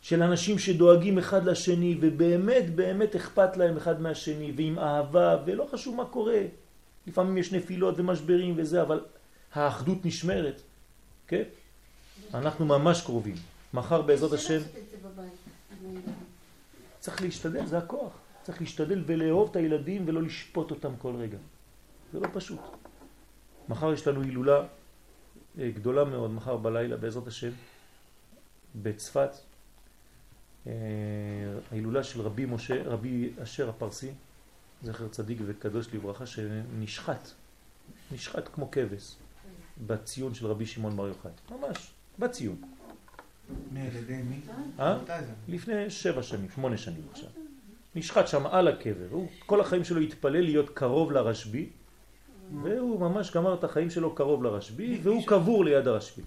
של אנשים שדואגים אחד לשני ובאמת באמת אכפת להם אחד מהשני ועם אהבה ולא חשוב מה קורה. לפעמים יש נפילות ומשברים וזה, אבל האחדות נשמרת, כן? אנחנו ממש קרובים. מחר בעזרת השם צריך להשתדל, זה הכוח. צריך להשתדל ולאהוב את הילדים ולא לשפוט אותם כל רגע. זה לא פשוט. מחר יש לנו הילולה אה, גדולה מאוד, מחר בלילה בעזרת השם, בצפת, אה, ההילולה של רבי משה, רבי אשר הפרסי, זכר צדיק וקדוש לברכה, שנשחט, נשחט כמו כבש, בציון של רבי שמעון בר יוחאי, ממש, בציון. על ידי מי? אה? לפני שבע שנים, שמונה שנים עכשיו. נשחט שם על הקבר, הוא כל החיים שלו התפלל להיות קרוב לרשב"י, והוא ממש גמר את החיים שלו קרוב לרשב"י, והוא קבור ליד הרשב"י.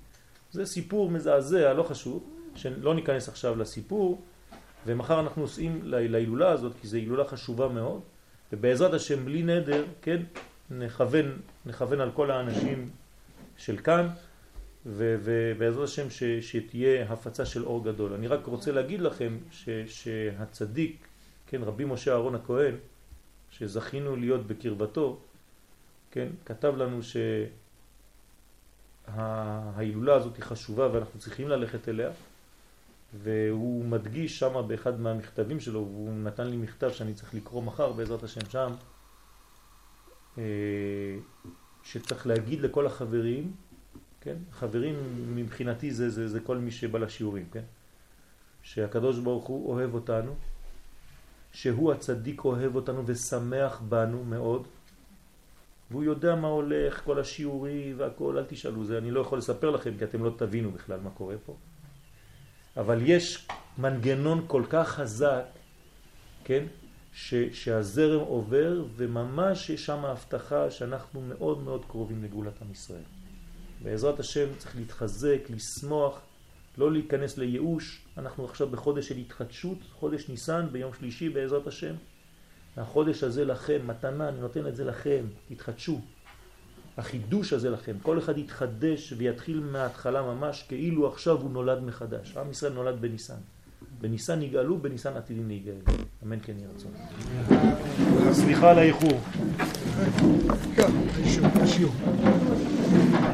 זה סיפור מזעזע, לא חשוב, שלא ניכנס עכשיו לסיפור, ומחר אנחנו נוסעים לה- להילולה הזאת, כי זו הילולה חשובה מאוד, ובעזרת השם בלי נדר, כן, נכוון, נכוון על כל האנשים של כאן, ובעזרת השם ש, שתהיה הפצה של אור גדול. אני רק רוצה להגיד לכם ש, שהצדיק, כן, רבי משה אהרון הכהן, שזכינו להיות בקרבתו, כן, כתב לנו שההילולה הזאת היא חשובה ואנחנו צריכים ללכת אליה, והוא מדגיש שם באחד מהמכתבים שלו, והוא נתן לי מכתב שאני צריך לקרוא מחר בעזרת השם שם, אה, שצריך להגיד לכל החברים, כן? חברים מבחינתי זה, זה, זה כל מי שבא לשיעורים, כן? שהקדוש ברוך הוא אוהב אותנו, שהוא הצדיק אוהב אותנו ושמח בנו מאוד, והוא יודע מה הולך, כל השיעורים והכל, אל תשאלו, זה אני לא יכול לספר לכם כי אתם לא תבינו בכלל מה קורה פה. אבל יש מנגנון כל כך חזק, כן, ש, שהזרם עובר וממש יש שם הבטחה שאנחנו מאוד מאוד קרובים לגאולת עם ישראל. בעזרת השם צריך להתחזק, לשמוח, לא להיכנס לייאוש. אנחנו עכשיו בחודש של התחדשות, חודש ניסן ביום שלישי בעזרת השם. החודש הזה לכם, מתנה, אני נותן את זה לכם, תתחדשו. החידוש הזה לכם, כל אחד יתחדש ויתחיל מההתחלה ממש כאילו עכשיו הוא נולד מחדש. עם ישראל נולד בניסן. בניסן נגאלו, בניסן עתידים להיגאל. אמן כן יהיה רצון. סליחה על האיחור. השיעור.